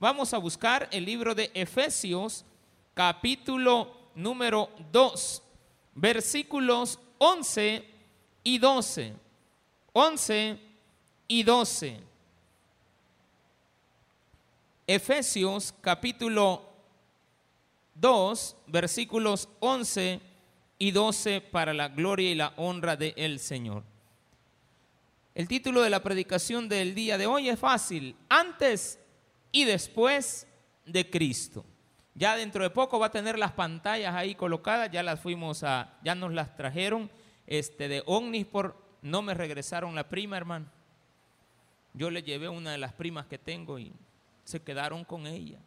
Vamos a buscar el libro de Efesios, capítulo número 2, versículos 11 y 12. 11 y 12. Efesios capítulo 2, versículos 11 y 12 para la gloria y la honra del Señor. El título de la predicación del día de hoy es fácil, antes y después de Cristo. Ya dentro de poco va a tener las pantallas ahí colocadas, ya las fuimos a, ya nos las trajeron este, de Omnisport, no me regresaron la prima, hermano. Yo le llevé una de las primas que tengo y se quedaron con ella.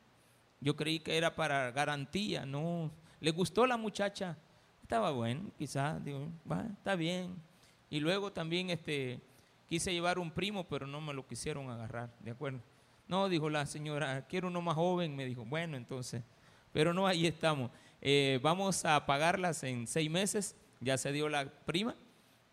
Yo creí que era para garantía, no. Le gustó la muchacha, estaba bueno, quizás, va, está bien. Y luego también este, quise llevar un primo, pero no me lo quisieron agarrar, ¿de acuerdo? No, dijo la señora, quiero uno más joven, me dijo, bueno, entonces, pero no, ahí estamos. Eh, vamos a pagarlas en seis meses, ya se dio la prima,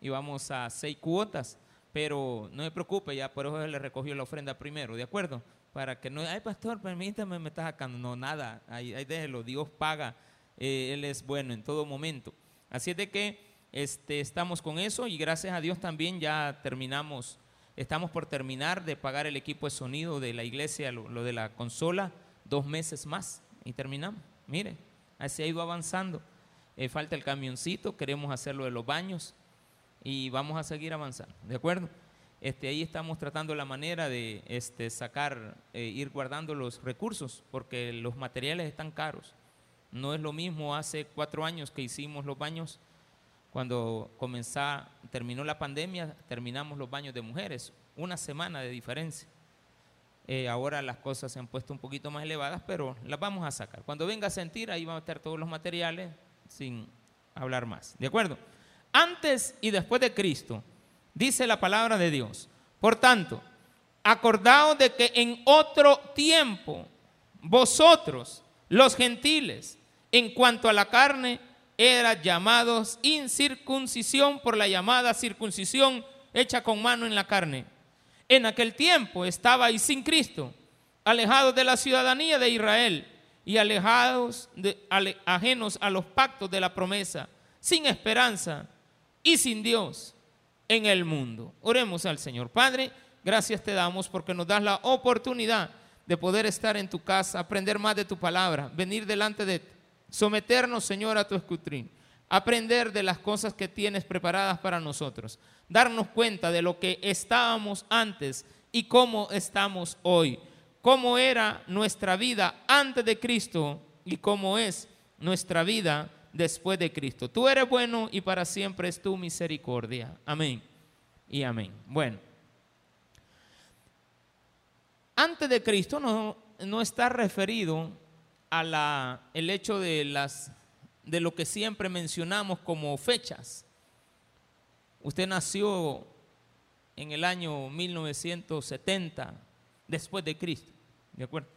y vamos a seis cuotas, pero no me preocupe, ya por eso le recogió la ofrenda primero, ¿de acuerdo? Para que no, ay pastor, permítame, me está sacando, no, nada, ahí, ahí déjelo, Dios paga, eh, Él es bueno en todo momento. Así es de que este, estamos con eso y gracias a Dios también ya terminamos Estamos por terminar de pagar el equipo de sonido de la iglesia, lo, de la consola, dos meses más y terminamos. Mire, así ha ido avanzando. Eh, falta el camioncito, queremos hacerlo de los baños y vamos a seguir avanzando, ¿de acuerdo? Este, ahí estamos tratando la manera de este, sacar, eh, ir guardando los recursos, porque los materiales están caros. No es lo mismo hace cuatro años que hicimos los baños cuando terminó la pandemia, terminamos los baños de mujeres, una semana de diferencia. Eh, ahora las cosas se han puesto un poquito más elevadas, pero las vamos a sacar. Cuando venga a sentir, ahí vamos a estar todos los materiales sin hablar más. ¿De acuerdo? Antes y después de Cristo, dice la palabra de Dios. Por tanto, acordaos de que en otro tiempo, vosotros, los gentiles, en cuanto a la carne, eran llamados incircuncisión por la llamada circuncisión hecha con mano en la carne. En aquel tiempo estabais sin Cristo, alejados de la ciudadanía de Israel y alejados, ajenos a los pactos de la promesa, sin esperanza y sin Dios en el mundo. Oremos al Señor. Padre, gracias te damos porque nos das la oportunidad de poder estar en tu casa, aprender más de tu palabra, venir delante de ti Someternos, Señor, a tu escutrín. Aprender de las cosas que tienes preparadas para nosotros. Darnos cuenta de lo que estábamos antes y cómo estamos hoy. Cómo era nuestra vida antes de Cristo y cómo es nuestra vida después de Cristo. Tú eres bueno y para siempre es tu misericordia. Amén y amén. Bueno, antes de Cristo no, no está referido a la, el hecho de, las, de lo que siempre mencionamos como fechas. Usted nació en el año 1970 después de Cristo, ¿de acuerdo?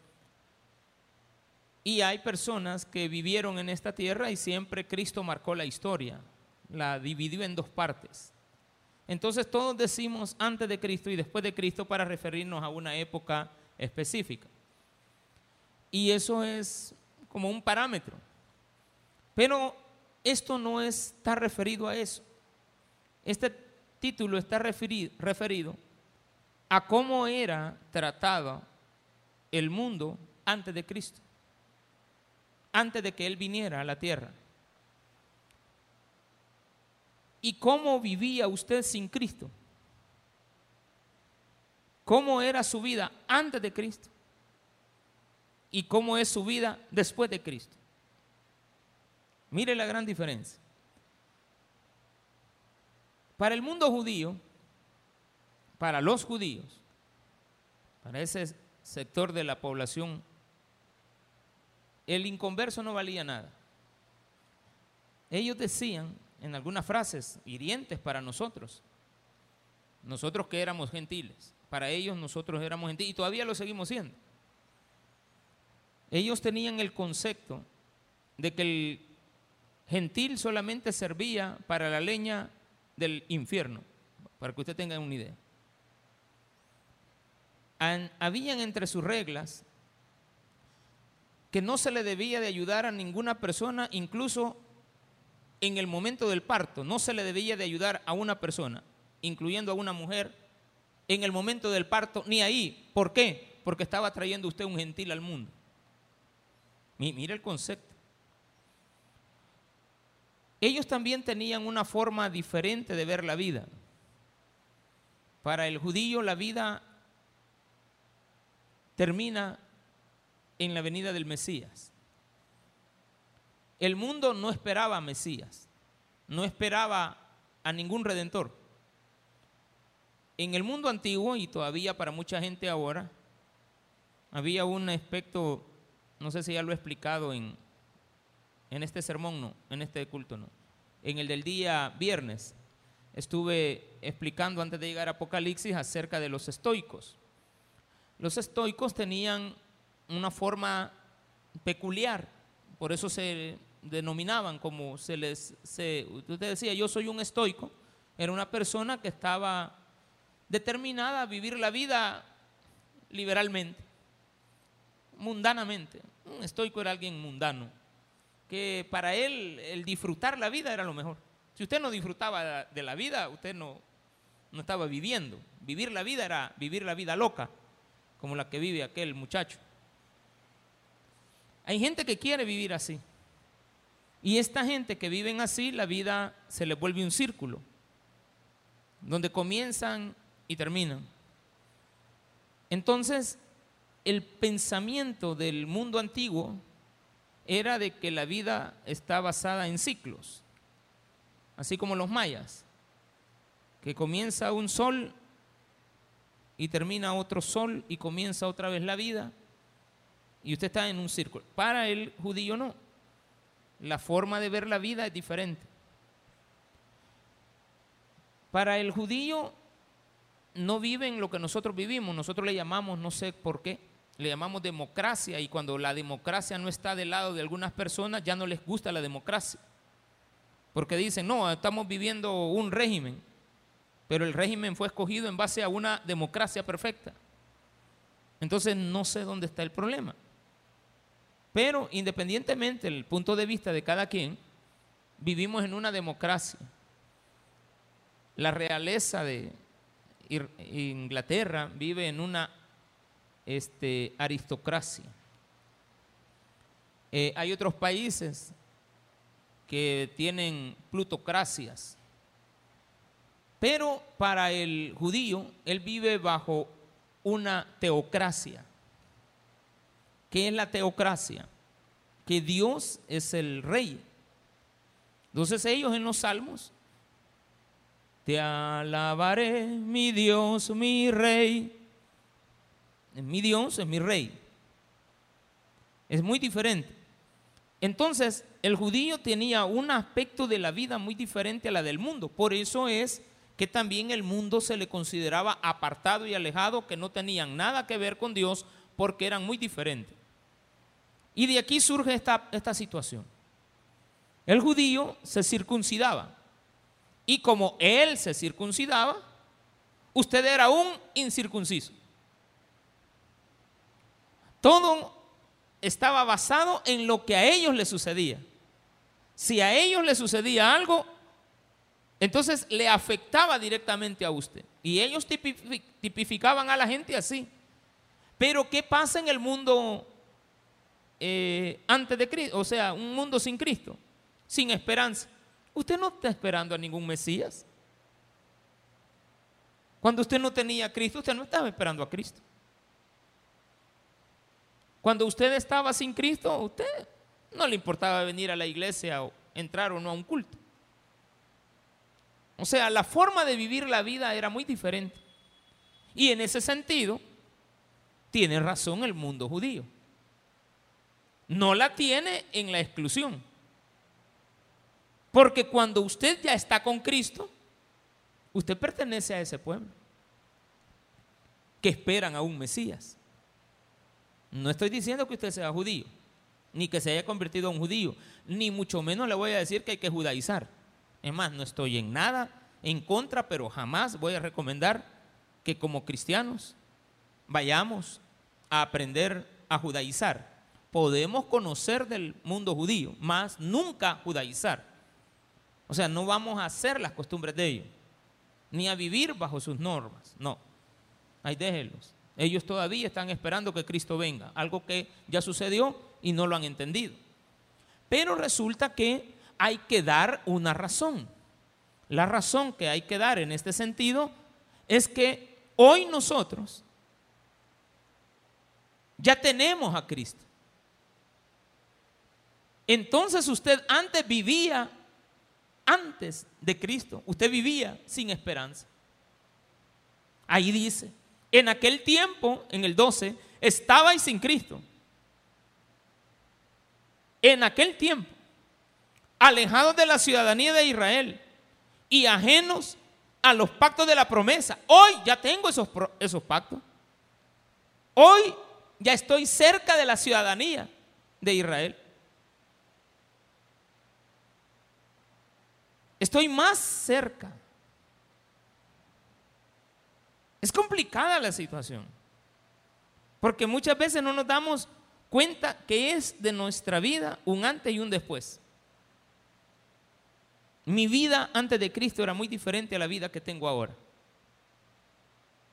Y hay personas que vivieron en esta tierra y siempre Cristo marcó la historia, la dividió en dos partes. Entonces todos decimos antes de Cristo y después de Cristo para referirnos a una época específica. Y eso es como un parámetro. Pero esto no está referido a eso. Este título está referido, a cómo era tratado el mundo antes de Cristo, antes de que Él viniera a la tierra. ¿Y cómo vivía usted sin Cristo? ¿Cómo era su vida antes de Cristo? Y cómo es su vida después de Cristo. Mire la gran diferencia. Para el mundo judío, para los judíos, para ese sector de la población, el inconverso no valía nada. Ellos decían en algunas frases hirientes para nosotros, nosotros que éramos gentiles, para ellos nosotros éramos gentiles y todavía lo seguimos siendo. Ellos tenían el concepto de que el gentil solamente servía para la leña del infierno, para que usted tenga una idea. habían entre sus reglas que no se le debía de ayudar a ninguna persona, incluso en el momento del parto, no se le debía de ayudar a una persona, incluyendo a una mujer, en el momento del parto, ni ahí. ¿Por qué? Porque estaba trayendo usted un gentil al mundo. Mira el concepto. Ellos también tenían una forma diferente de ver la vida. Para el judío la vida termina en la venida del Mesías. El mundo no esperaba a Mesías, no esperaba a ningún redentor. En el mundo antiguo y todavía para mucha gente ahora, había un aspecto, no sé si ya lo he explicado en, en este sermón, no, en este culto, no. En el del día viernes estuve explicando antes de llegar a Apocalipsis acerca de los estoicos. Los estoicos tenían una forma peculiar, por eso se denominaban como se les, se, usted decía, yo soy un estoico, era una persona que estaba determinada a vivir la vida liberalmente, mundanamente. Un estoico era alguien mundano, que para él el disfrutar la vida era lo mejor. Si usted no disfrutaba de la vida, usted no, no estaba viviendo. Vivir la vida era vivir la vida loca, como la que vive aquel muchacho. Hay gente que quiere vivir así. Y esta gente que viven así, la vida se les vuelve un círculo, donde comienzan y terminan. Entonces, el pensamiento del mundo antiguo era de que la vida está basada en ciclos, así como los mayas, que comienza un sol y termina otro sol y comienza otra vez la vida y usted está en un círculo. Para el judío no. La forma de ver la vida es diferente. Para el judío no viven lo que nosotros vivimos. Nosotros le llamamos, no sé por qué, le llamamos democracia y cuando la democracia no está del lado de algunas personas ya no les gusta la democracia. Porque dicen, no, estamos viviendo un régimen, pero el régimen fue escogido en base a una democracia perfecta. Entonces no sé dónde está el problema. Pero independientemente del punto de vista de cada quien, vivimos en una democracia. La realeza de Inglaterra vive en una este, aristocracia. Eh, hay otros países que tienen plutocracias. Pero para el judío, él vive bajo una teocracia. ¿Qué es la teocracia? Que Dios es el rey. Entonces ellos en los salmos, te alabaré, mi Dios, mi rey. Mi Dios es mi rey. Es muy diferente. Entonces, el judío tenía un aspecto de la vida muy diferente a la del mundo. Por eso es que también el mundo se le consideraba apartado y alejado, que no tenían nada que ver con Dios porque eran muy diferentes. Y de aquí surge esta, esta situación. El judío se circuncidaba. Y como él se circuncidaba, usted era un incircunciso. Todo estaba basado en lo que a ellos les sucedía. Si a ellos les sucedía algo, entonces le afectaba directamente a usted. Y ellos tipificaban a la gente así. Pero ¿qué pasa en el mundo eh, antes de Cristo, o sea, un mundo sin Cristo, sin esperanza. Usted no está esperando a ningún Mesías. Cuando usted no tenía a Cristo, usted no estaba esperando a Cristo. Cuando usted estaba sin Cristo, usted no le importaba venir a la iglesia o entrar o no a un culto. O sea, la forma de vivir la vida era muy diferente. Y en ese sentido, tiene razón el mundo judío no la tiene en la exclusión. Porque cuando usted ya está con Cristo, usted pertenece a ese pueblo que esperan a un Mesías. No estoy diciendo que usted sea judío, ni que se haya convertido en judío, ni mucho menos le voy a decir que hay que judaizar. Es más, no estoy en nada en contra, pero jamás voy a recomendar que como cristianos vayamos a aprender a judaizar podemos conocer del mundo judío, más nunca judaizar. O sea, no vamos a hacer las costumbres de ellos, ni a vivir bajo sus normas. No, ahí déjenlos. Ellos todavía están esperando que Cristo venga, algo que ya sucedió y no lo han entendido. Pero resulta que hay que dar una razón. La razón que hay que dar en este sentido es que hoy nosotros ya tenemos a Cristo. Entonces usted antes vivía, antes de Cristo, usted vivía sin esperanza. Ahí dice, en aquel tiempo, en el 12, estabais sin Cristo. En aquel tiempo, alejados de la ciudadanía de Israel y ajenos a los pactos de la promesa. Hoy ya tengo esos, esos pactos. Hoy ya estoy cerca de la ciudadanía de Israel. Estoy más cerca. Es complicada la situación. Porque muchas veces no nos damos cuenta que es de nuestra vida un antes y un después. Mi vida antes de Cristo era muy diferente a la vida que tengo ahora.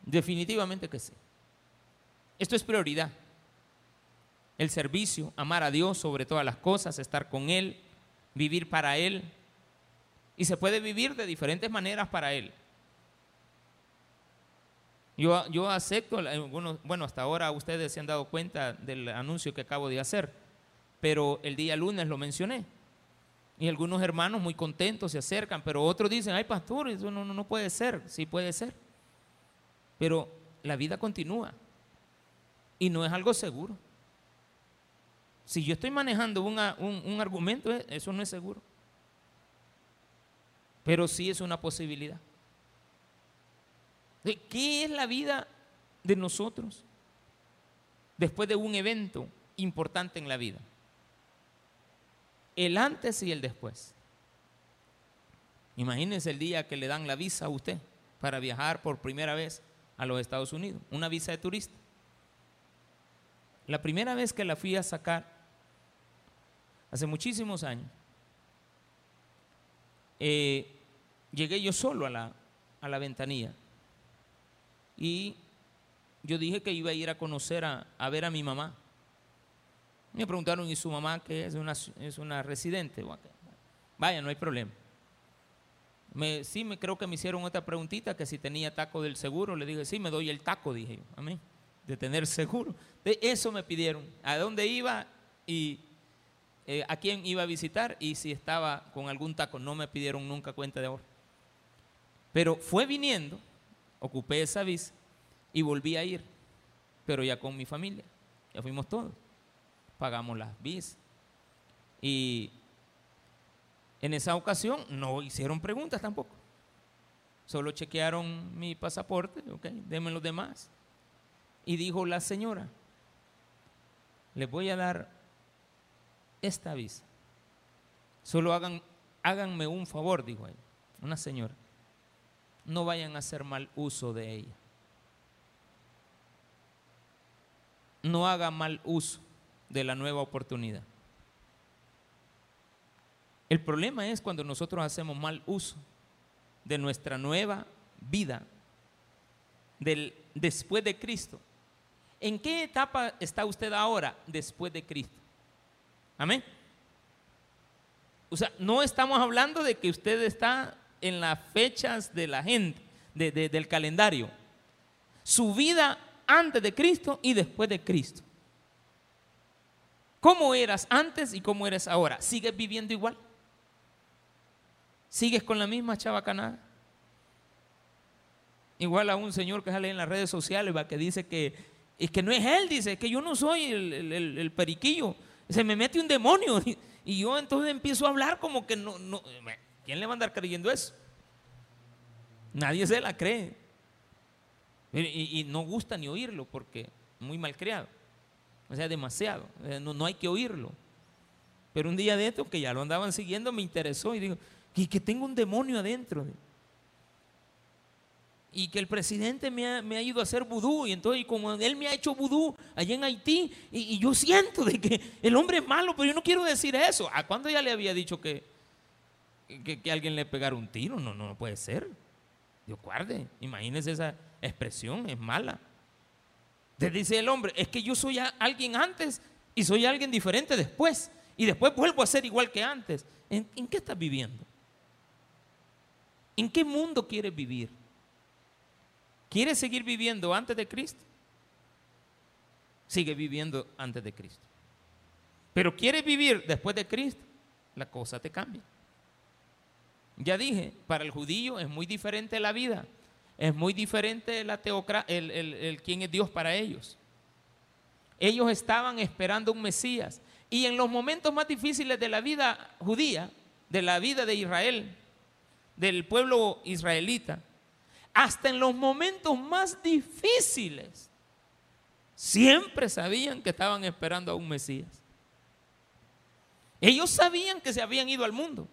Definitivamente que sí. Esto es prioridad. El servicio, amar a Dios sobre todas las cosas, estar con Él, vivir para Él, y se puede vivir de diferentes maneras para Él. Yo, acepto, bueno, hasta ahora ustedes se han dado cuenta del anuncio que acabo de hacer, pero el día lunes lo mencioné. Y algunos hermanos muy contentos se acercan, pero otros dicen, ay pastor, eso no, puede ser, sí puede ser. Pero la vida continúa y no es algo seguro. Si yo estoy manejando un, un argumento, eso no es seguro pero sí es una posibilidad. ¿Qué es la vida de nosotros después de un evento importante en la vida? El antes y el después. Imagínense el día que le dan la visa a usted para viajar por primera vez a los Estados Unidos, una visa de turista. La primera vez que la fui a sacar, hace muchísimos años, eh, llegué yo solo a la, a la ventanilla. Y yo dije que iba a ir a conocer, a, ver a mi mamá. Me preguntaron, ¿y su mamá que es una, es una residente? Vaya, no hay problema. Sí, me creo que me hicieron otra preguntita, que si tenía taco del seguro. Le dije, sí, me doy el taco, dije yo, a mí, de tener seguro. De eso me pidieron, a dónde iba y eh, a quién iba a visitar y si estaba con algún taco. No me pidieron nunca cuenta de ahora. Pero fue viniendo, ocupé esa visa y volví a ir, pero ya con mi familia. Ya fuimos todos. Pagamos las visas. Y en esa ocasión no hicieron preguntas tampoco. Solo chequearon mi pasaporte, ok, denme los demás. Y dijo la señora, les voy a dar esta visa. Solo hagan, háganme un favor, dijo ella, una señora no vayan a hacer mal uso de ella. No haga mal uso de la nueva oportunidad. El problema es cuando nosotros hacemos mal uso de nuestra nueva vida del después de Cristo. ¿En qué etapa está usted ahora después de Cristo? Amén. O sea, no estamos hablando de que usted está en las fechas de la gente, del calendario. Su vida antes de Cristo y después de Cristo. ¿Cómo eras antes y cómo eres ahora? ¿Sigues viviendo igual? ¿Sigues con la misma chavacanada? Igual a un señor que sale en las redes sociales que dice que es que no es él, dice, que yo no soy el, periquillo, se me mete un demonio. Y, yo entonces empiezo a hablar como que no, ¿Quién le va a andar creyendo eso? Nadie se la cree. Y, no gusta ni oírlo porque muy mal creado. O sea, demasiado. No, no, hay que oírlo. Pero un día de esto, que ya lo andaban siguiendo, me interesó y digo, y que tengo un demonio adentro. y que el presidente me ha, me ha ido a hacer vudú y entonces como él me ha hecho vudú allá en Haití y, y, yo siento de que el hombre es malo, pero yo no quiero decir eso. ¿A cuándo ya le había dicho que, que, alguien le pegara un tiro? No, no, puede ser. Dios guarde, imagínese esa expresión, es mala. Entonces dice el hombre, es que yo soy alguien antes y soy alguien diferente después. Y después vuelvo a ser igual que antes. ¿En, en qué estás viviendo? ¿En qué mundo quieres vivir? ¿Quieres seguir viviendo antes de Cristo? Sigue viviendo antes de Cristo. Pero quieres vivir después de Cristo, la cosa te cambia. Ya dije, para el judío es muy diferente la vida, es muy diferente la el, el, el quién es Dios para ellos. Ellos estaban esperando un Mesías. Y en los momentos más difíciles de la vida judía, de la vida de Israel, del pueblo israelita, hasta en los momentos más difíciles, siempre sabían que estaban esperando a un Mesías. Ellos sabían que se habían ido al mundo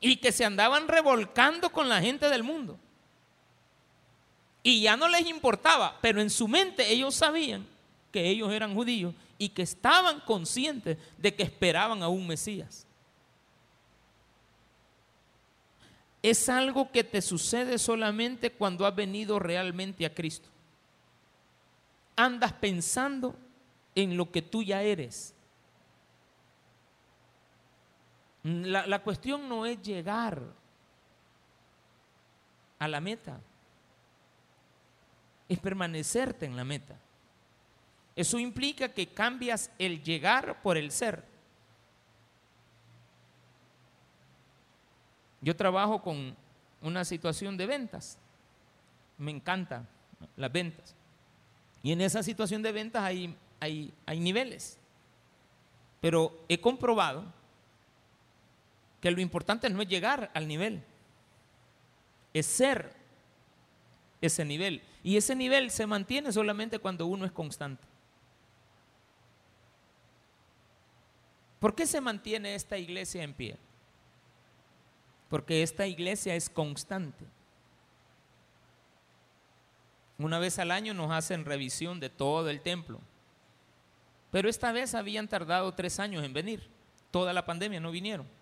y que se andaban revolcando con la gente del mundo. Y ya no les importaba, pero en su mente ellos sabían que ellos eran judíos y que estaban conscientes de que esperaban a un Mesías. Es algo que te sucede solamente cuando has venido realmente a Cristo. Andas pensando en lo que tú ya eres. La, cuestión no es llegar a la meta, es permanecerte en la meta. Eso implica que cambias el llegar por el ser. Yo trabajo con una situación de ventas. Me encantan las ventas. Y en esa situación de ventas hay, hay, hay niveles. Pero he comprobado que lo importante no es llegar al nivel, es ser ese nivel. Y ese nivel se mantiene solamente cuando uno es constante. ¿Por qué se mantiene esta iglesia en pie? Porque esta iglesia es constante. Una vez al año nos hacen revisión de todo el templo. Pero esta vez habían tardado tres años en venir. Toda la pandemia no vinieron.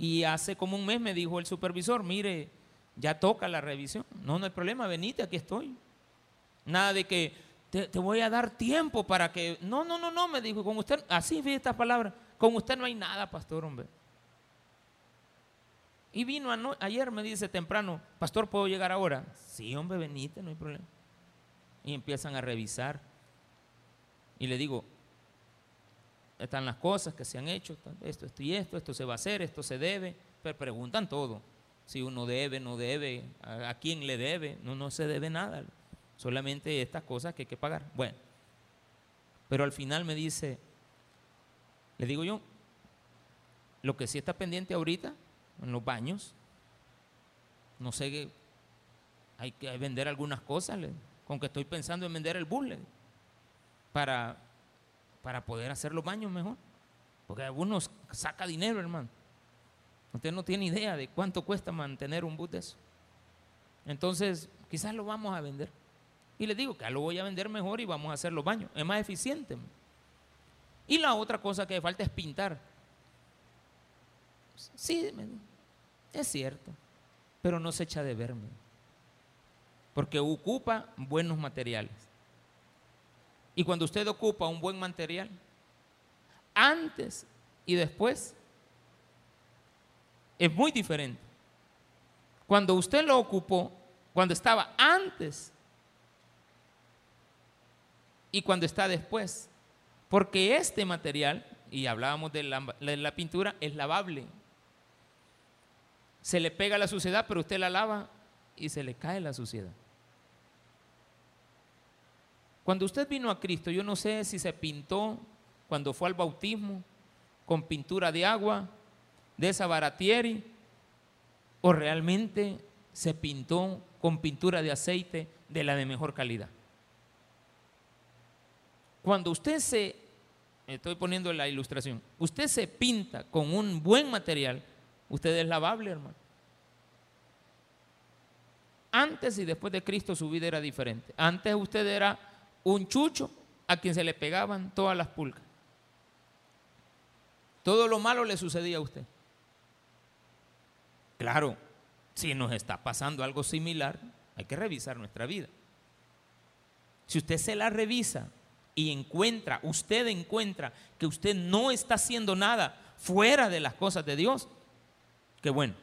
Y hace como un mes me dijo el supervisor, mire, ya toca la revisión. No, no hay problema, venite, aquí estoy. Nada de que te, voy a dar tiempo para que... No, no, no, no, me dijo, con usted, así vi esta palabra, con usted no hay nada, pastor, hombre. Y vino ayer, me dice temprano, pastor, ¿puedo llegar ahora? Sí, hombre, venite, no hay problema. Y empiezan a revisar. Y le digo, están las cosas que se han hecho, esto, esto y esto, esto se va a hacer, esto se debe, pero preguntan todo. Si uno debe, no debe, a, quién le debe, no, no se debe nada solamente estas cosas que hay que pagar. Bueno, pero al final me dice, le digo yo, lo que sí está pendiente ahorita, en los baños, no sé, hay que vender algunas cosas, con que estoy pensando en vender el bus, para, para poder hacer los baños mejor. Porque algunos saca dinero, hermano. Usted no tiene idea de cuánto cuesta mantener un bus de eso. Entonces, quizás lo vamos a vender. Y le digo que lo voy a vender mejor y vamos a hacer los baños. Es más eficiente. Y la otra cosa que falta es pintar. Sí, es cierto, pero no se echa de verme. Porque ocupa buenos materiales. Y cuando usted ocupa un buen material, antes y después, es muy diferente. Cuando usted lo ocupó, cuando estaba antes y cuando está después. Porque este material, y hablábamos de la, pintura, es lavable. Se le pega la suciedad, pero usted la lava y se le cae la suciedad. Cuando usted vino a Cristo, yo no sé si se pintó cuando fue al bautismo con pintura de agua, de esa baratieri, o realmente se pintó con pintura de aceite de la de mejor calidad. Cuando usted se, estoy poniendo la ilustración, usted se pinta con un buen material, usted es lavable, hermano. Antes y después de Cristo su vida era diferente. Antes usted era un chucho a quien se le pegaban todas las pulgas. Todo lo malo le sucedía a usted. Claro, si nos está pasando algo similar, hay que revisar nuestra vida. Si usted se la revisa y encuentra, usted encuentra que usted no está haciendo nada fuera de las cosas de Dios, qué bueno.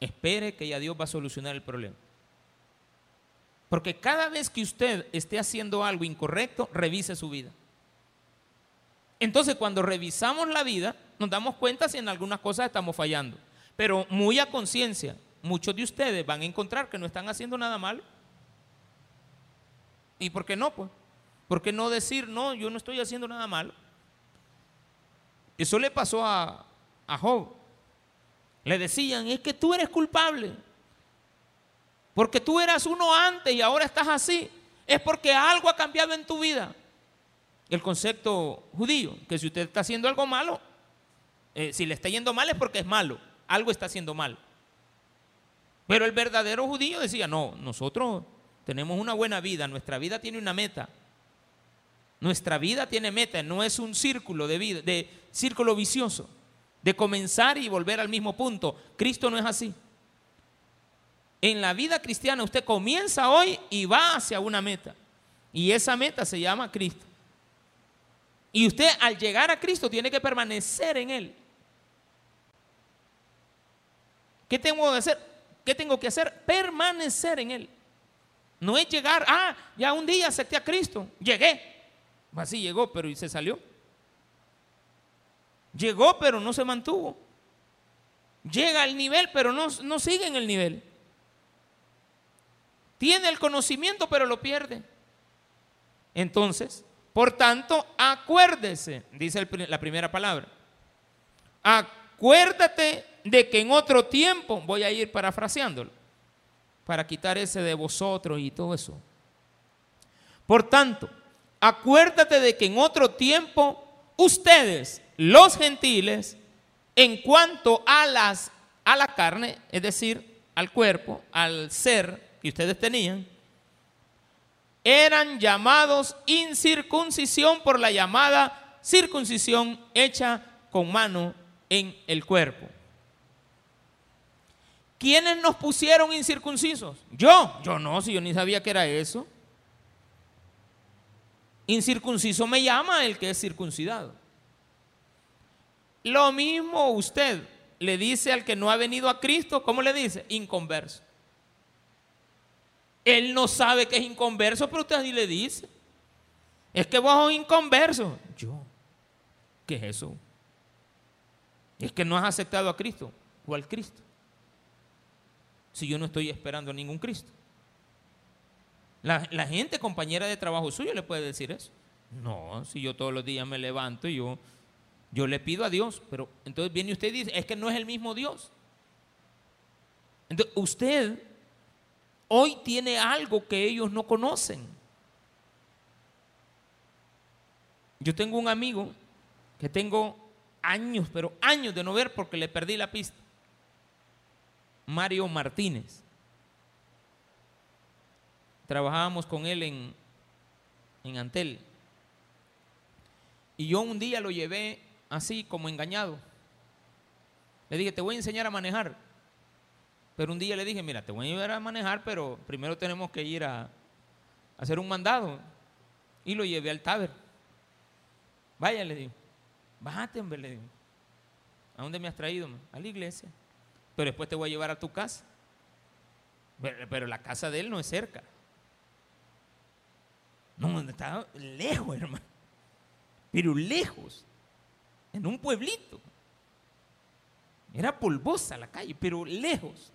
Espere que ya Dios va a solucionar el problema. Porque cada vez que usted esté haciendo algo incorrecto, revise su vida. Entonces, cuando revisamos la vida, nos damos cuenta si en algunas cosas estamos fallando. Pero muy a conciencia, muchos de ustedes van a encontrar que no están haciendo nada malo. ¿Y por qué no? Pues? ¿Por qué no decir, no, yo no estoy haciendo nada malo? Eso le pasó a, a Job. Le decían, es que tú eres culpable. Porque tú eras uno antes y ahora estás así. Es porque algo ha cambiado en tu vida. El concepto judío, que si usted está haciendo algo malo, eh, si le está yendo mal es porque es malo. Algo está haciendo mal. Pero el verdadero judío decía, no, nosotros tenemos una buena vida, nuestra vida tiene una meta. Nuestra vida tiene meta, no es un círculo de vida, de círculo vicioso, de comenzar y volver al mismo punto. Cristo no es así. En la vida cristiana usted comienza hoy y va hacia una meta. Y esa meta se llama Cristo. Y usted al llegar a Cristo tiene que permanecer en Él. ¿Qué tengo que hacer? ¿Qué tengo que hacer? Permanecer en Él. No es llegar, ah, ya un día acepté a Cristo, llegué. Así llegó, pero y se salió. Llegó, pero no se mantuvo. Llega al nivel, pero no, no sigue en el nivel. Tiene el conocimiento, pero lo pierde. Entonces, por tanto, acuérdese, dice la primera palabra. Acuérdate de que en otro tiempo, voy a ir parafraseándolo, para quitar ese de vosotros y todo eso. Por tanto, acuérdate de que en otro tiempo ustedes, los gentiles, en cuanto a las a la carne, es decir, al cuerpo, al ser que ustedes tenían, eran llamados incircuncisión por la llamada circuncisión hecha con mano en el cuerpo. ¿Quiénes nos pusieron incircuncisos? Yo, yo no, si yo ni sabía que era eso. Incircunciso me llama el que es circuncidado. Lo mismo usted le dice al que no ha venido a Cristo, ¿cómo le dice? Inconverso. Él no sabe que es inconverso, pero usted así le dice. Es que vos sos inconverso. Yo, ¿qué es eso? Es que no has aceptado a Cristo o al Cristo. Si yo no estoy esperando a ningún Cristo. La, gente, compañera de trabajo suyo, le puede decir eso. No, si yo todos los días me levanto y yo, yo le pido a Dios, pero entonces viene usted y dice, es que no es el mismo Dios. Entonces, usted hoy tiene algo que ellos no conocen. Yo tengo un amigo que tengo años, pero años de no ver porque le perdí la pista. Mario Martínez. Trabajábamos con él en, en Antel. Y yo un día lo llevé así como engañado. Le dije, te voy a enseñar a manejar. Pero un día le dije, mira, te voy a ayudar a manejar, pero primero tenemos que ir a, hacer un mandado. Y lo llevé al taber. Vaya, le digo. Bájate, hombre, le digo. ¿A dónde me has traído? A la iglesia. Pero después te voy a llevar a tu casa. Pero, pero la casa de él no es cerca. No, está lejos, hermano. Pero lejos. En un pueblito. Era polvosa la calle, pero lejos.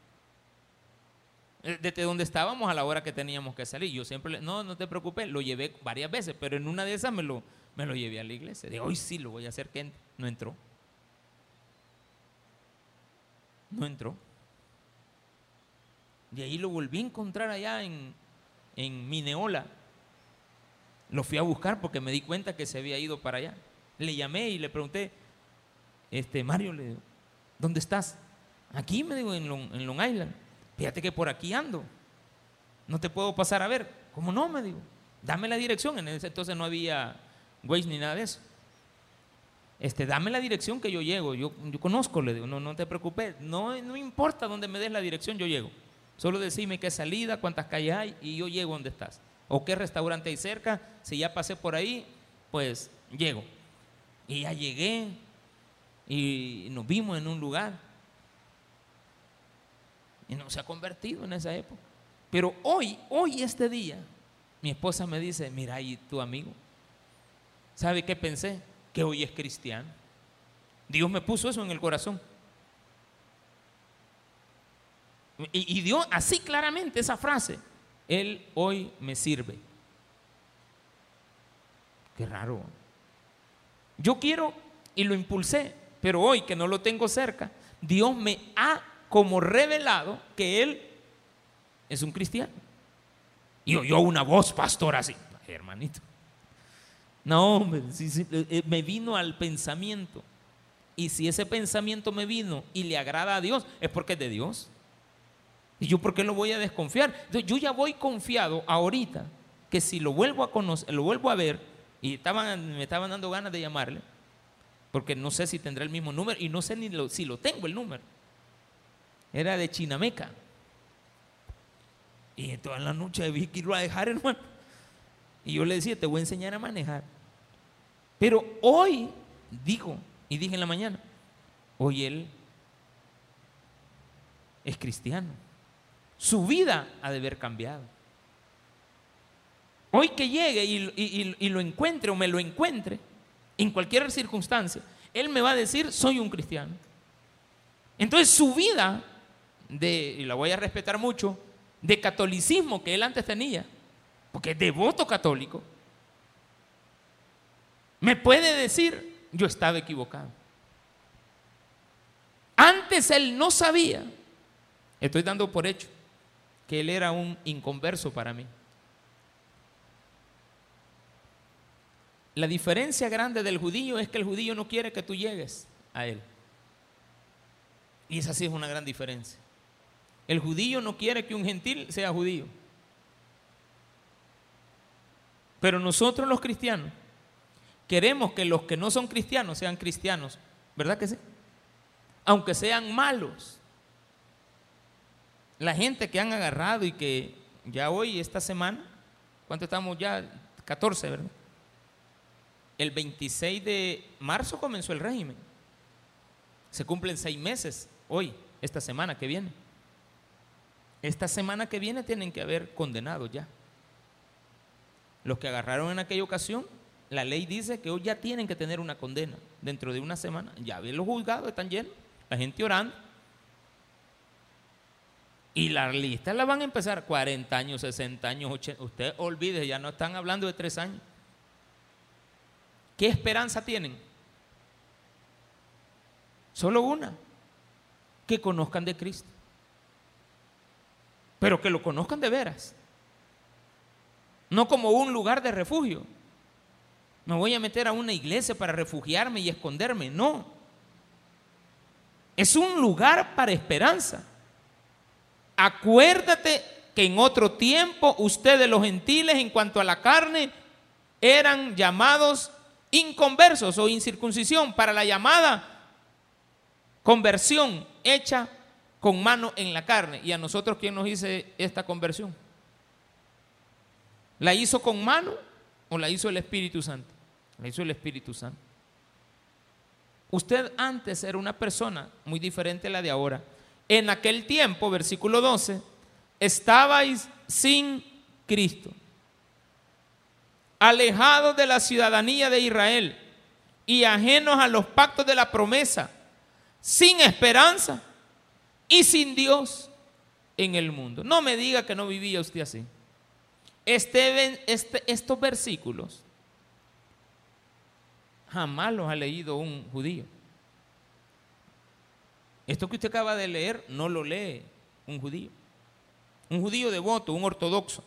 Eh, desde donde estábamos a la hora que teníamos que salir. Yo siempre, no, no te preocupes, lo llevé varias veces, pero en una de esas me lo, me lo llevé a la iglesia. De hoy sí lo voy a hacer que no entró. No entró. De ahí lo volví a encontrar allá en, en Mineola. Lo fui a buscar porque me di cuenta que se había ido para allá. Le llamé y le pregunté, este Mario, le ¿dónde estás? Aquí me digo, en Long Island. Fíjate que por aquí ando, no te puedo pasar a ver. ¿Cómo no? Me digo, dame la dirección. En ese entonces no había Waze ni nada de eso. Este, dame la dirección que yo llego. Yo, yo conozco, le digo, no, no te preocupes. No, no importa dónde me des la dirección, yo llego. Solo decime qué salida, cuántas calles hay y yo llego donde estás. O qué restaurante hay cerca. Si ya pasé por ahí, pues llego. Y ya llegué y nos vimos en un lugar. Y no se ha convertido en esa época. Pero hoy, hoy este día, mi esposa me dice, mira, ¿y tu amigo? ¿Sabe qué pensé? Que hoy es cristiano. Dios me puso eso en el corazón. Y, y dio así claramente esa frase. Él hoy me sirve. Qué raro. Yo quiero y lo impulsé, pero hoy que no lo tengo cerca, Dios me ha como revelado que Él es un cristiano. Y oyó una voz, pastor, así, hermanito. No, eh, eh, me vino al pensamiento. Y si ese pensamiento me vino y le agrada a Dios, es porque es de Dios. ¿Y yo por qué lo voy a desconfiar? yo ya voy confiado ahorita que si lo vuelvo a conocer, lo vuelvo a ver, y estaban, me estaban dando ganas de llamarle, porque no sé si tendrá el mismo número y no sé ni si lo tengo el número. Era de Chinameca. Y toda la noche vi que irlo a dejar, hermano. Y yo le decía, te voy a enseñar a manejar. Pero hoy, digo, y dije en la mañana, hoy él es cristiano. Su vida ha de haber cambiado. Hoy que llegue y, lo encuentre o me lo encuentre, en cualquier circunstancia, él me va a decir, soy un cristiano. Entonces su vida, de, y la voy a respetar mucho, de catolicismo que él antes tenía, porque es devoto católico, me puede decir, yo estaba equivocado. Antes él no sabía, estoy dando por hecho, que él era un inconverso para mí. La diferencia grande del judío es que el judío no quiere que tú llegues a él. Y esa sí es una gran diferencia. El judío no quiere que un gentil sea judío. Pero nosotros los cristianos queremos que los que no son cristianos sean cristianos. ¿Verdad que sí? Aunque sean malos. La gente que han agarrado y que ya hoy, esta semana, ¿cuánto estamos ya? 14, ¿verdad? el 26 de marzo comenzó el régimen. Se cumplen seis meses hoy, esta semana que viene. Esta semana que viene tienen que haber condenado ya. Los que agarraron en aquella ocasión, la ley dice que hoy ya tienen que tener una condena. Dentro de una semana, ya ven los juzgados, están llenos, la gente orando. Y la lista la van a empezar 40 años, 60 años, 80. Usted olvide, ya no están hablando de tres años. ¿Qué esperanza tienen? Solo una, que conozcan de Cristo. Pero que lo conozcan de veras. No como un lugar de refugio. Me voy a meter a una iglesia para refugiarme y esconderme. No. Es un lugar para esperanza. Acuérdate que en otro tiempo ustedes los gentiles en cuanto a la carne eran llamados inconversos o incircuncisión para la llamada conversión hecha con mano en la carne. ¿Y a nosotros quién nos dice esta conversión? ¿La hizo con mano o la hizo el Espíritu Santo? La hizo el Espíritu Santo. Usted antes era una persona muy diferente a la de ahora. En aquel tiempo, versículo 12, estabais sin Cristo alejados de la ciudadanía de Israel y ajenos a los pactos de la promesa, sin esperanza y sin Dios en el mundo. No me diga que no vivía usted así. Este, este, estos versículos jamás los ha leído un judío. Esto que usted acaba de leer no lo lee un judío. Un judío devoto, un ortodoxo.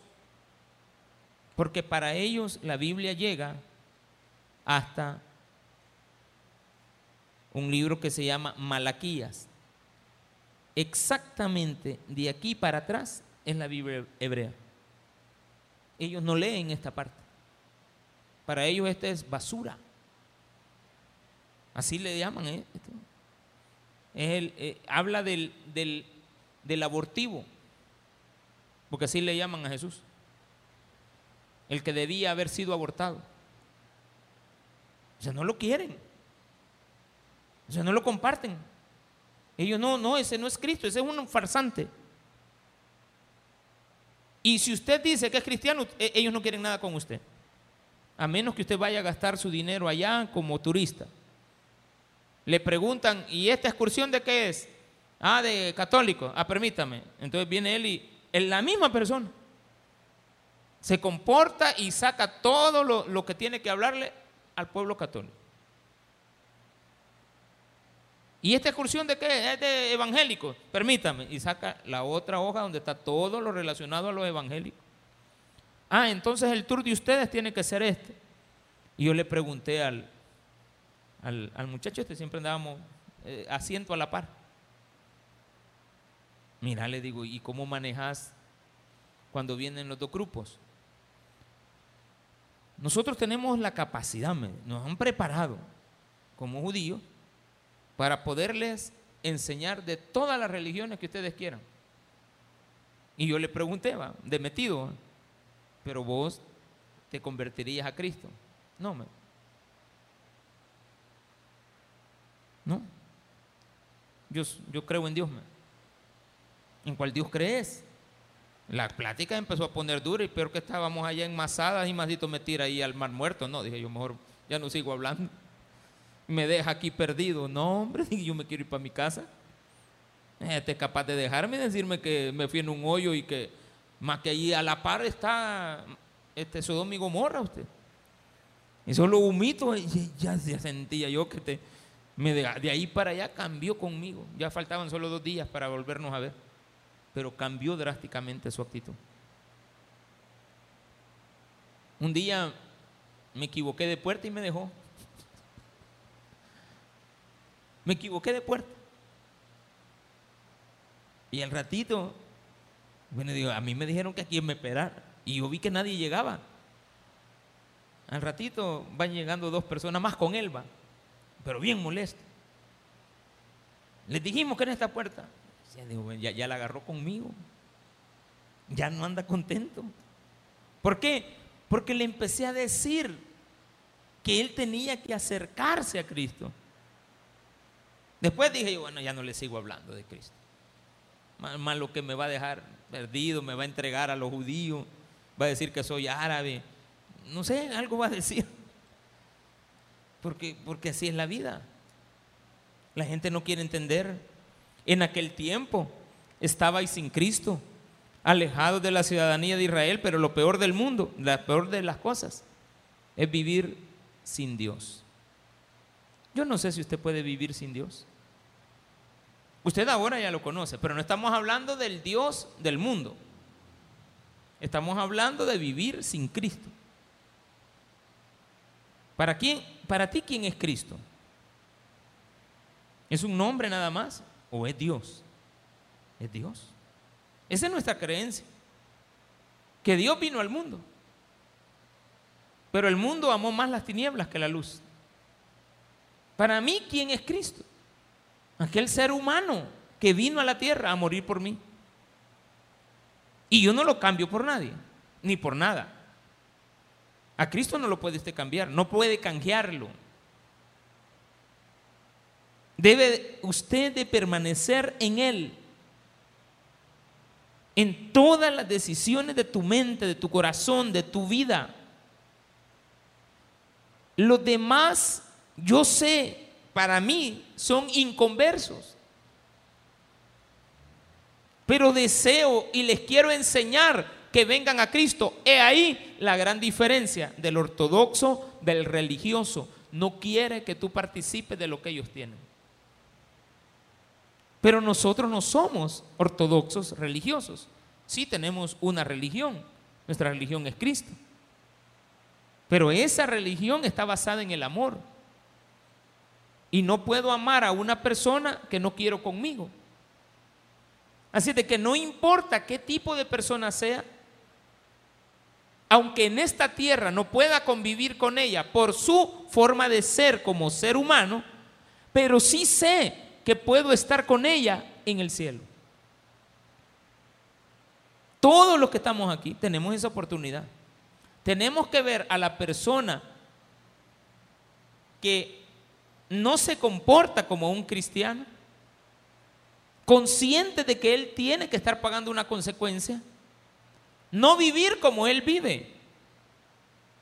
Porque para ellos la Biblia llega hasta un libro que se llama Malaquías. Exactamente de aquí para atrás es la Biblia hebrea. Ellos no leen esta parte. Para ellos esta es basura. Así le llaman. ¿eh? Eh, habla del, del, del abortivo, porque así le llaman a Jesús. El que debía haber sido abortado. O sea, no lo quieren. O sea, no lo comparten. Ellos no, no, ese no es Cristo, ese es un farsante. Y si usted dice que es cristiano, e, ellos no quieren nada con usted. A menos que usted vaya a gastar su dinero allá como turista. Le preguntan, ¿y esta excursión de qué es? Ah, de católico. Ah, permítame. Entonces viene él y es la misma persona. Se comporta y saca todo lo, lo que tiene que hablarle al pueblo católico. ¿Y esta excursión de qué? Es de evangélicos. Permítame. Y saca la otra hoja donde está todo lo relacionado a los evangélicos. Ah, entonces el tour de ustedes tiene que ser este. Y yo le pregunté al, al, muchacho este, siempre andábamos eh, asiento a la par. Mira, le digo, ¿y cómo manejas cuando vienen los dos grupos? Nosotros tenemos la capacidad, nos han preparado como judíos para poderles enseñar de todas las religiones que ustedes quieran. Y yo le pregunté, va, pero vos te convertirías a Cristo. No, me. No. Yo, yo creo en Dios. ¿En cuál Dios crees? La plática empezó a poner dura y peor que estábamos allá en Masadas y Masito me tira ahí al mar muerto. No, dije yo mejor ya no sigo hablando. Me deja aquí perdido. No, hombre, yo me quiero ir para mi casa. Este es capaz de dejarme decirme que me fui en un hoyo y que más que allí a la par está este Sodoma y Gomorra usted. Y solo humito ya, ya sentía yo que te, me de, de ahí para allá cambió conmigo. Ya faltaban solo dos días para volvernos a ver pero cambió drásticamente su actitud. Un día me equivoqué de puerta y me dejó. Me equivoqué de puerta. Y al ratito, bueno, digo, a mí me dijeron que aquí me esperar. Y yo vi que nadie llegaba. Al ratito van llegando dos personas más con Elba, pero bien molesto. Les dijimos que en esta puerta ya, ya la agarró conmigo. Ya no anda contento. ¿Por qué? Porque le empecé a decir que él tenía que acercarse a Cristo. Después dije, bueno, ya no le sigo hablando de Cristo. Más, lo que me va a dejar perdido, me va a entregar a los judíos, va a decir que soy árabe. No sé, algo va a decir. Porque, porque así es la vida. La gente no quiere entender en aquel tiempo estabais sin Cristo, alejados de la ciudadanía de Israel, pero lo peor del mundo, la peor de las cosas, es vivir sin Dios. Yo no sé si usted puede vivir sin Dios. Usted ahora ya lo conoce, pero no estamos hablando del Dios del mundo. Estamos hablando de vivir sin Cristo. ¿Para quién? Para ti quién es Cristo? ¿Es un nombre nada más? o es Dios? Es Dios. Esa es nuestra creencia. Que Dios vino al mundo. Pero el mundo amó más las tinieblas que la luz. Para mí, ¿quién es Cristo? Aquel ser humano que vino a la tierra a morir por mí. Y yo no lo cambio por nadie, ni por nada. A Cristo no lo puede usted cambiar, no puede canjearlo. Debe usted de permanecer en Él. En todas las decisiones de tu mente, de tu corazón, de tu vida. Los demás, yo sé, para mí son inconversos. Pero deseo y les quiero enseñar que vengan a Cristo. He ahí la gran diferencia del ortodoxo del religioso. No quiere que tú participes de lo que ellos tienen. Pero nosotros no somos ortodoxos religiosos. Sí tenemos una religión. Nuestra religión es Cristo. Pero esa religión está basada en el amor. Y no puedo amar a una persona que no quiero conmigo. Así de que no importa qué tipo de persona sea, aunque en esta tierra no pueda convivir con ella por su forma de ser como ser humano, pero sí sé que puedo estar con ella en el cielo. Todos los que estamos aquí tenemos esa oportunidad. Tenemos que ver a la persona que no se comporta como un cristiano, consciente de que él tiene que estar pagando una consecuencia, no vivir como él vive,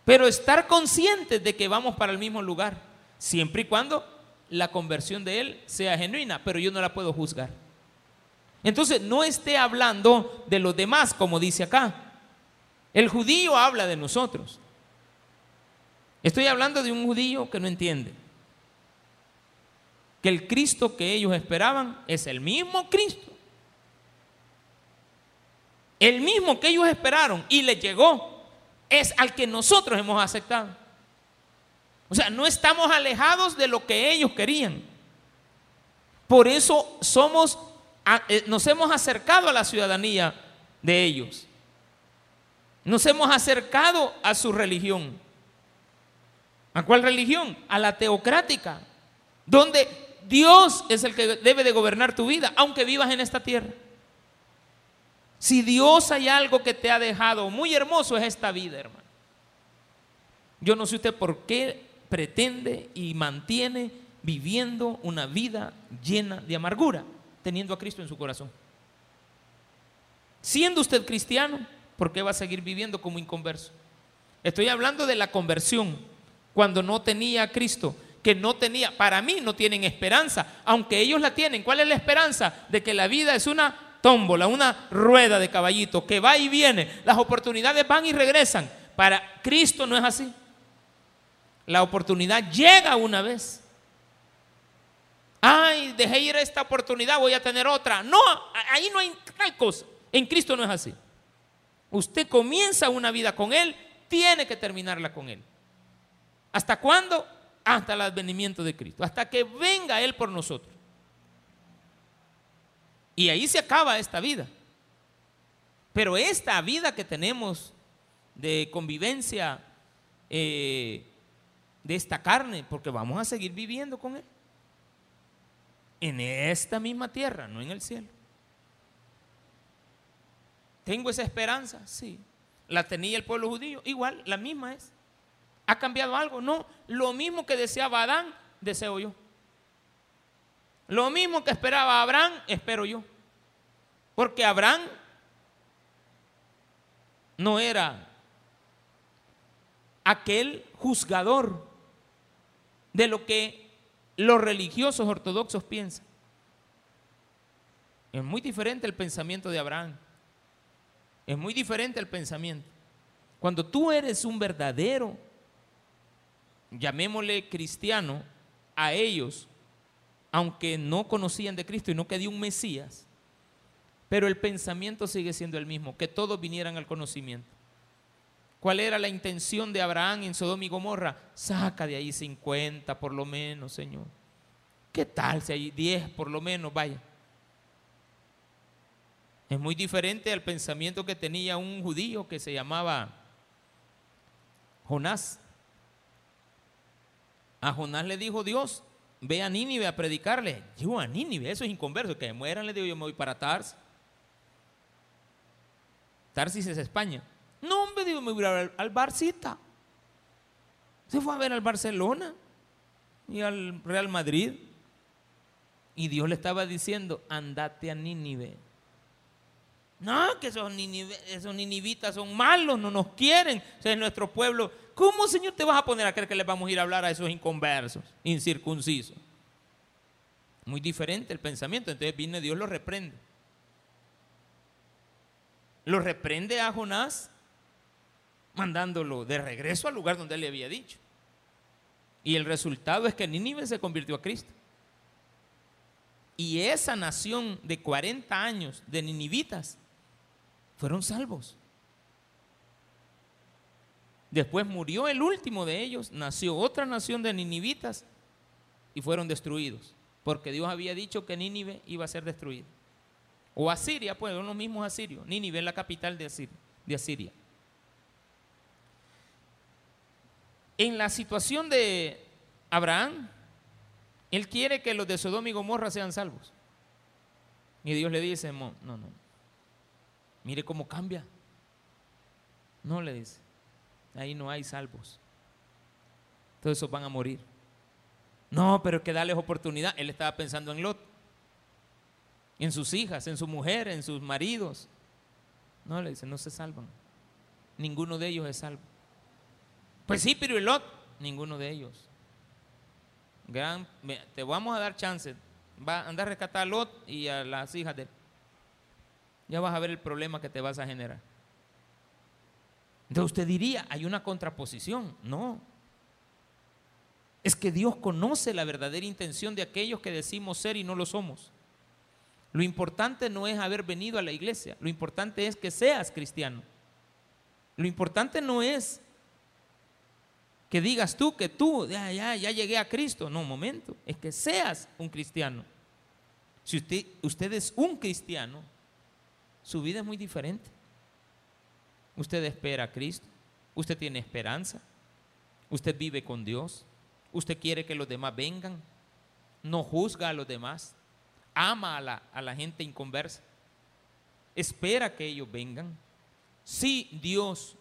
pero estar consciente de que vamos para el mismo lugar, siempre y cuando la conversión de él sea genuina, pero yo no la puedo juzgar. Entonces, no esté hablando de los demás, como dice acá. El judío habla de nosotros. Estoy hablando de un judío que no entiende que el Cristo que ellos esperaban es el mismo Cristo. El mismo que ellos esperaron y les llegó es al que nosotros hemos aceptado. O sea, no estamos alejados de lo que ellos querían. Por eso somos, eh, nos hemos acercado a la ciudadanía de ellos. Nos hemos acercado a su religión. ¿A cuál religión? A la teocrática, donde Dios es el que debe de gobernar tu vida, aunque vivas en esta tierra. Si Dios hay algo que te ha dejado muy hermoso es esta vida, hermano. Yo no sé usted por qué pretende y mantiene viviendo una vida llena de amargura, teniendo a Cristo en su corazón. Siendo usted cristiano, ¿por qué va a seguir viviendo como inconverso? Estoy hablando de la conversión, cuando no tenía a Cristo, que no tenía, para mí no tienen esperanza, aunque ellos la tienen. ¿Cuál es la esperanza? De que la vida es una tómbola, una rueda de caballito que va y viene, las oportunidades van y regresan. Para Cristo no es así. La oportunidad llega una vez. Ay, dejé ir esta oportunidad, voy a tener otra. No, ahí no hay tal cosa. En Cristo no es así. Usted comienza una vida con Él, tiene que terminarla con Él. ¿Hasta cuándo? Hasta el advenimiento de Cristo, hasta que venga Él por nosotros. Y ahí se acaba esta vida. Pero esta vida que tenemos de convivencia eh, de esta carne, porque vamos a seguir viviendo con Él. En esta misma tierra, no en el cielo. ¿Tengo esa esperanza? Sí. ¿La tenía el pueblo judío? Igual, la misma es. ¿Ha cambiado algo? No. Lo mismo que deseaba Adán, deseo yo. Lo mismo que esperaba Abraham, espero yo. Porque Abraham no era aquel juzgador de lo que los religiosos ortodoxos piensan. Es muy diferente el pensamiento de Abraham. Es muy diferente el pensamiento. Cuando tú eres un verdadero llamémosle cristiano, a ellos, aunque no conocían de Cristo y no que un Mesías, pero el pensamiento sigue siendo el mismo, que todos vinieran al conocimiento. ¿Cuál era la intención de Abraham en Sodoma y Gomorra? Saca de ahí 50 por lo menos, Señor. ¿Qué tal si hay 10 por lo menos? Vaya. Es muy diferente al pensamiento que tenía un judío que se llamaba Jonás. A Jonás le dijo Dios, ve a Nínive a predicarle. Yo a Nínive, eso es inconverso, que mueran, le digo yo me voy para Tarsis. Tarsis es España. No, hombre, digo, me voy a ver al Barcita. Se fue a ver al Barcelona y al Real Madrid. Y Dios le estaba diciendo, andate a Nínive. No, que esos, ninivitas son malos, no nos quieren. O sea, nuestro pueblo ¿Cómo, Señor, te vas a poner a creer que le vamos a ir a hablar a esos inconversos, incircuncisos? Muy diferente el pensamiento. Entonces viene Dios, lo reprende. Lo reprende a Jonás, mandándolo de regreso al lugar donde él le había dicho. Y el resultado es que Nínive se convirtió a Cristo. Y esa nación de 40 años de ninivitas fueron salvos. Después murió el último de ellos, nació otra nación de ninivitas y fueron destruidos, porque Dios había dicho que Nínive iba a ser destruido. O Asiria, pues, son los mismos asirios. Nínive es la capital de Asiria. De Asiria. En la situación de Abraham, él quiere que los de Sodoma y Gomorra sean salvos. Y Dios le dice, no, no. Mire cómo cambia. No le dice. Ahí no hay salvos. Todos esos van a morir. No, pero es que darles oportunidad. Él estaba pensando en Lot, en sus hijas, en su mujer, en sus maridos. No, le dice, no se salvan. Ninguno de ellos es salvo. Pues sí, pero el Lot, ninguno de ellos. Gran, te vamos a dar chance. Va a rescatar a Lot y a las hijas de él. Ya vas a ver el problema que te vas a generar. Entonces usted diría, hay una contraposición. No. Es que Dios conoce la verdadera intención de aquellos que decimos ser y no lo somos. Lo importante no es haber venido a la iglesia, lo importante es que seas cristiano. Lo importante no es que digas tú que tú, ya, ya, ya llegué a Cristo. No, un momento, es que seas un cristiano. Si usted, usted es un cristiano, su vida es muy diferente. Usted espera a Cristo, usted tiene esperanza, usted vive con Dios, usted quiere que los demás vengan, no juzga a los demás, ama a la, a la gente inconversa, espera que ellos vengan. Si Dios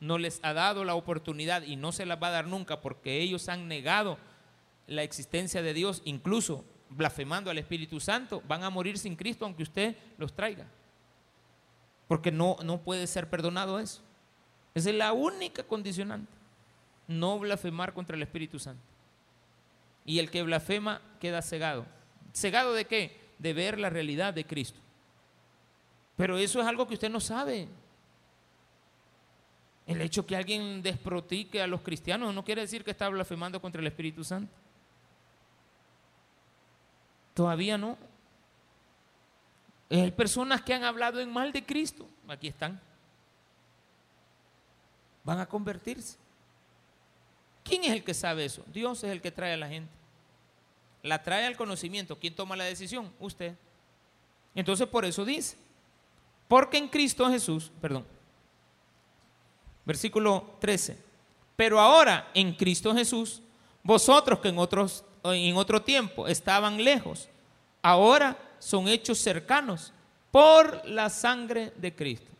no les ha dado la oportunidad y no se las va a dar nunca porque ellos han negado la existencia de Dios, incluso blasfemando al Espíritu Santo, van a morir sin Cristo aunque usted los traiga. Porque no, no puede ser perdonado eso. Esa es la única condicionante. No blasfemar contra el Espíritu Santo. Y el que blasfema queda cegado. ¿Cegado de qué? De ver la realidad de Cristo. Pero eso es algo que usted no sabe. El hecho que alguien desprotique a los cristianos no quiere decir que está blasfemando contra el Espíritu Santo. Todavía no. Hay personas que han hablado en mal de Cristo. Aquí están. Van a convertirse. ¿Quién es el que sabe eso? Dios es el que trae a la gente. La trae al conocimiento. ¿Quién toma la decisión? Usted. Entonces por eso dice. Porque en Cristo Jesús, perdón, Versículo 13. Pero ahora en Cristo Jesús, vosotros que en, otros, en otro tiempo estaban lejos, ahora son hechos cercanos por la sangre de Cristo.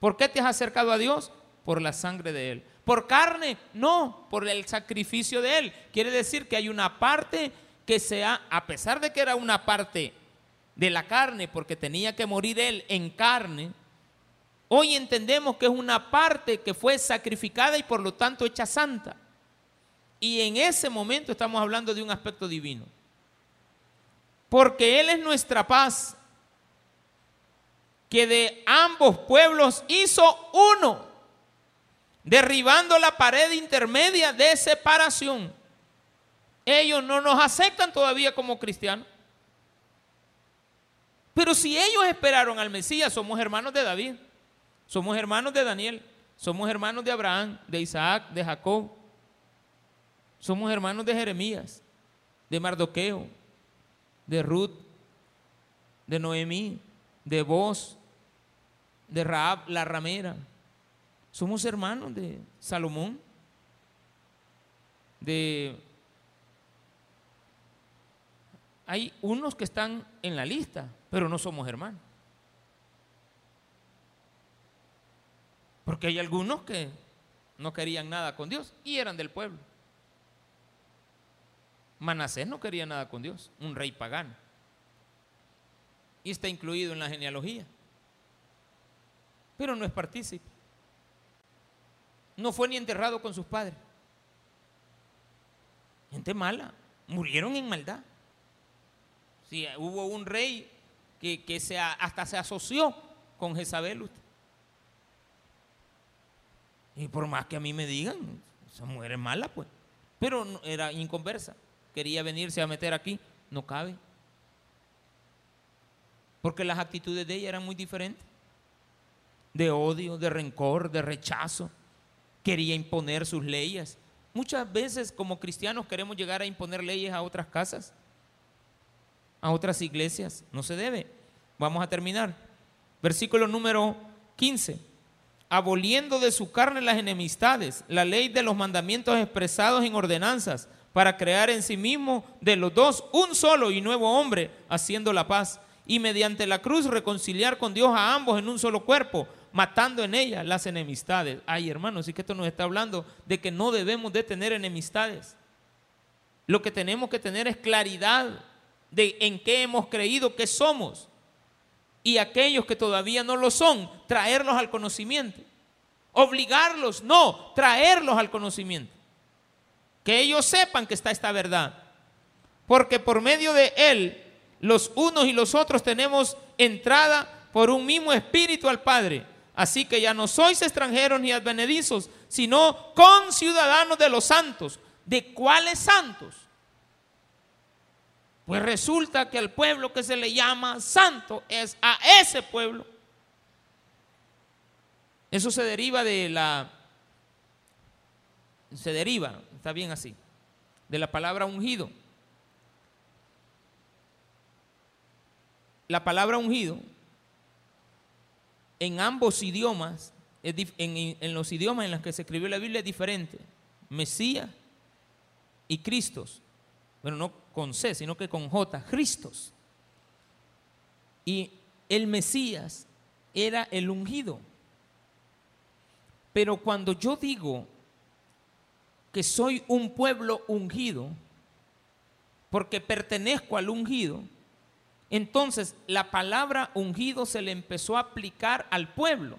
¿Por qué te has acercado a Dios? Por la sangre de Él. ¿Por carne? No, por el sacrificio de Él. Quiere decir que hay una parte que sea, a pesar de que era una parte de la carne, porque tenía que morir Él en carne, Hoy entendemos que es una parte que fue sacrificada y por lo tanto hecha santa. Y en ese momento estamos hablando de un aspecto divino. Porque Él es nuestra paz, que de ambos pueblos hizo uno, derribando la pared intermedia de separación. Ellos no nos aceptan todavía como cristianos. Pero si ellos esperaron al Mesías, somos hermanos de David. Somos hermanos de Daniel, somos hermanos de Abraham, de Isaac, de Jacob. Somos hermanos de Jeremías, de Mardoqueo, de Ruth, de Noemí, de Boz, de Raab, la ramera. Somos hermanos de Salomón, de... Hay unos que están en la lista, pero no somos hermanos. Porque hay algunos que no querían nada con Dios y eran del pueblo. Manasés no quería nada con Dios, un rey pagano. Y está incluido en la genealogía. Pero no es partícipe. No fue ni enterrado con sus padres. Gente mala. Murieron en maldad. Sí, hubo un rey que, se, hasta se asoció con Jezabel. Y por más que a mí me digan, esa mujer es mala, pues. Pero era inconversa. Quería venirse a meter aquí. No cabe. Porque las actitudes de ella eran muy diferentes. De odio, de rencor, de rechazo. Quería imponer sus leyes. Muchas veces como cristianos queremos llegar a imponer leyes a otras casas, a otras iglesias. No se debe. Vamos a terminar. Versículo número 15. Aboliendo de su carne las enemistades, la ley de los mandamientos expresados en ordenanzas, para crear en sí mismo de los dos un solo y nuevo hombre, haciendo la paz, y mediante la cruz reconciliar con Dios a ambos en un solo cuerpo, matando en ella las enemistades. Ay, hermanos, y que esto nos está hablando de que no debemos de tener enemistades. Lo que tenemos que tener es claridad de en qué hemos creído que somos. Y aquellos que todavía no lo son, traerlos al conocimiento. Obligarlos, no, traerlos al conocimiento. Que ellos sepan que está esta verdad. Porque por medio de Él, los unos y los otros tenemos entrada por un mismo espíritu al Padre. Así que ya no sois extranjeros ni advenedizos, sino conciudadanos de los santos. ¿De cuáles santos? Pues resulta que el pueblo que se le llama santo es a ese pueblo. Eso se deriva de la, se deriva, está bien así, de la palabra ungido. La palabra ungido en ambos idiomas, en, los idiomas en los que se escribió la Biblia es diferente. Mesías y Cristos. Bueno, no con C, sino que con J, Cristos. Y el Mesías era el ungido. Pero cuando yo digo que soy un pueblo ungido, porque pertenezco al ungido, entonces la palabra ungido se le empezó a aplicar al pueblo,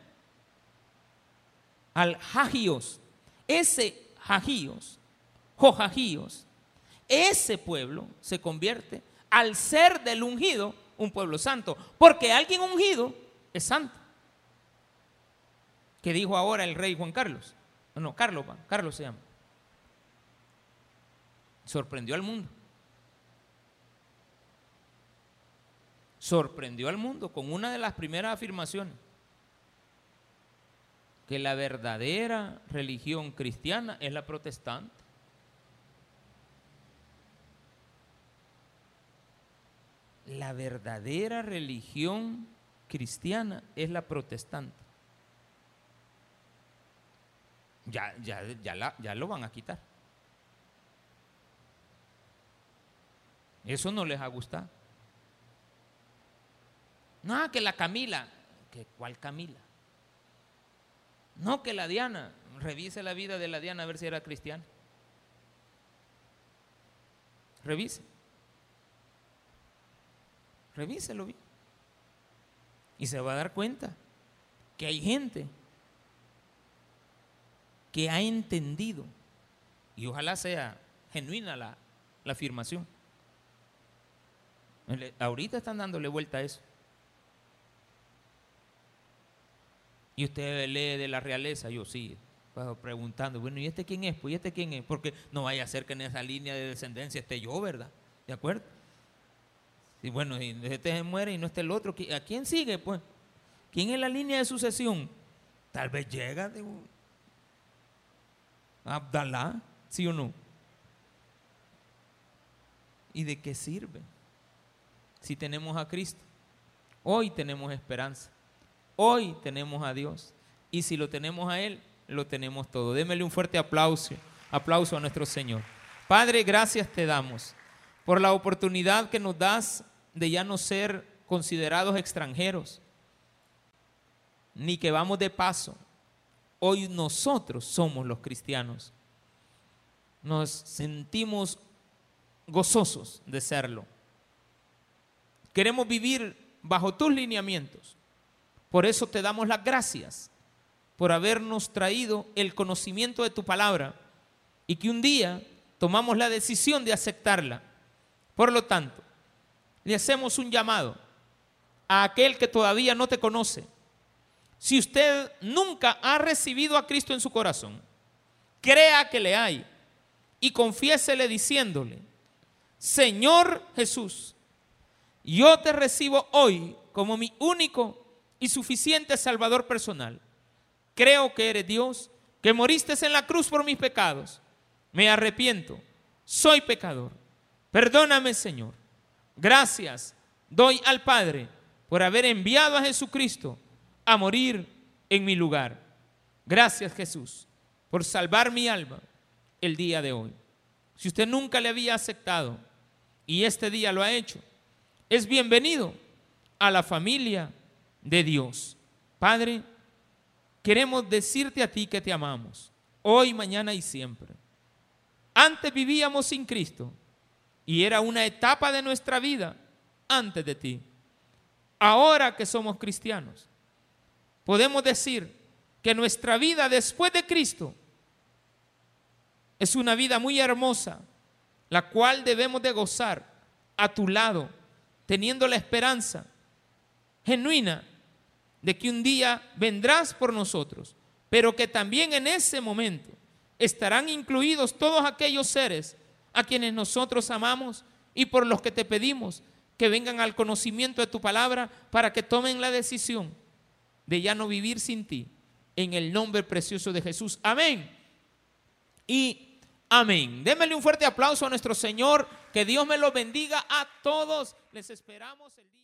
al Hagios. Ese Hagios, Jojagios, ese pueblo se convierte al ser del ungido un pueblo santo, porque alguien ungido es santo. Que dijo ahora el rey Juan Carlos. No, Carlos, Carlos se llama. Sorprendió al mundo. sorprendió al mundo con una de las primeras afirmaciones, que la verdadera religión cristiana es la protestante. La verdadera religión cristiana es la protestante. Ya, ya, ya, ya lo van a quitar. Eso no les ha gustado. No, que la Camila. ¿Que ¿Cuál Camila? No, que la Diana. Revise la vida de la Diana a ver si era cristiana. Revise. Revíselo bien. Y se va a dar cuenta que hay gente que ha entendido, y ojalá sea genuina la, la afirmación. Ahorita están dándole vuelta a eso. Y usted lee de la realeza, yo sí, preguntando, bueno, ¿y este quién es? Pues, ¿y este quién es? Porque no vaya a ser que en esa línea de descendencia esté yo, ¿verdad? ¿De acuerdo? Y bueno, y este se muere y no esté el otro, ¿a quién sigue? Pues, ¿quién es la línea de sucesión? Tal vez llega de Abdalá, ¿sí o no? ¿Y de qué sirve? Si tenemos a Cristo, hoy tenemos esperanza. Hoy tenemos a Dios. Y si lo tenemos a Él, lo tenemos todo. Démele un fuerte aplauso, aplauso a nuestro Señor. Padre, gracias te damos por la oportunidad que nos das de ya no ser considerados extranjeros, ni que vamos de paso. Hoy nosotros somos los cristianos. Nos sentimos gozosos de serlo. Queremos vivir bajo tus lineamientos. Por eso te damos las gracias por habernos traído el conocimiento de tu palabra y que un día tomamos la decisión de aceptarla. Por lo tanto, le hacemos un llamado a aquel que todavía no te conoce. Si usted nunca ha recibido a Cristo en su corazón, crea que le hay y confiésele diciéndole, Señor Jesús, yo te recibo hoy como mi único y suficiente Salvador personal. Creo que eres Dios, que moriste en la cruz por mis pecados. Me arrepiento, soy pecador. Perdóname, Señor. Gracias doy al Padre por haber enviado a Jesucristo a morir en mi lugar. Gracias Jesús por salvar mi alma el día de hoy. Si usted nunca le había aceptado y este día lo ha hecho, es bienvenido a la familia de Dios. Padre, queremos decirte a ti que te amamos, hoy, mañana y siempre. Antes vivíamos sin Cristo y era una etapa de nuestra vida antes de ti. Ahora que somos cristianos, podemos decir que nuestra vida después de Cristo es una vida muy hermosa, la cual debemos de gozar a tu lado, teniendo la esperanza genuina de que un día vendrás por nosotros, pero que también en ese momento estarán incluidos todos aquellos seres a quienes nosotros amamos y por los que te pedimos que vengan al conocimiento de tu palabra para que tomen la decisión de ya no vivir sin ti. En el nombre precioso de Jesús. Amén. Y amén. Démele un fuerte aplauso a nuestro Señor. Que Dios me lo bendiga a todos. Les esperamos el día.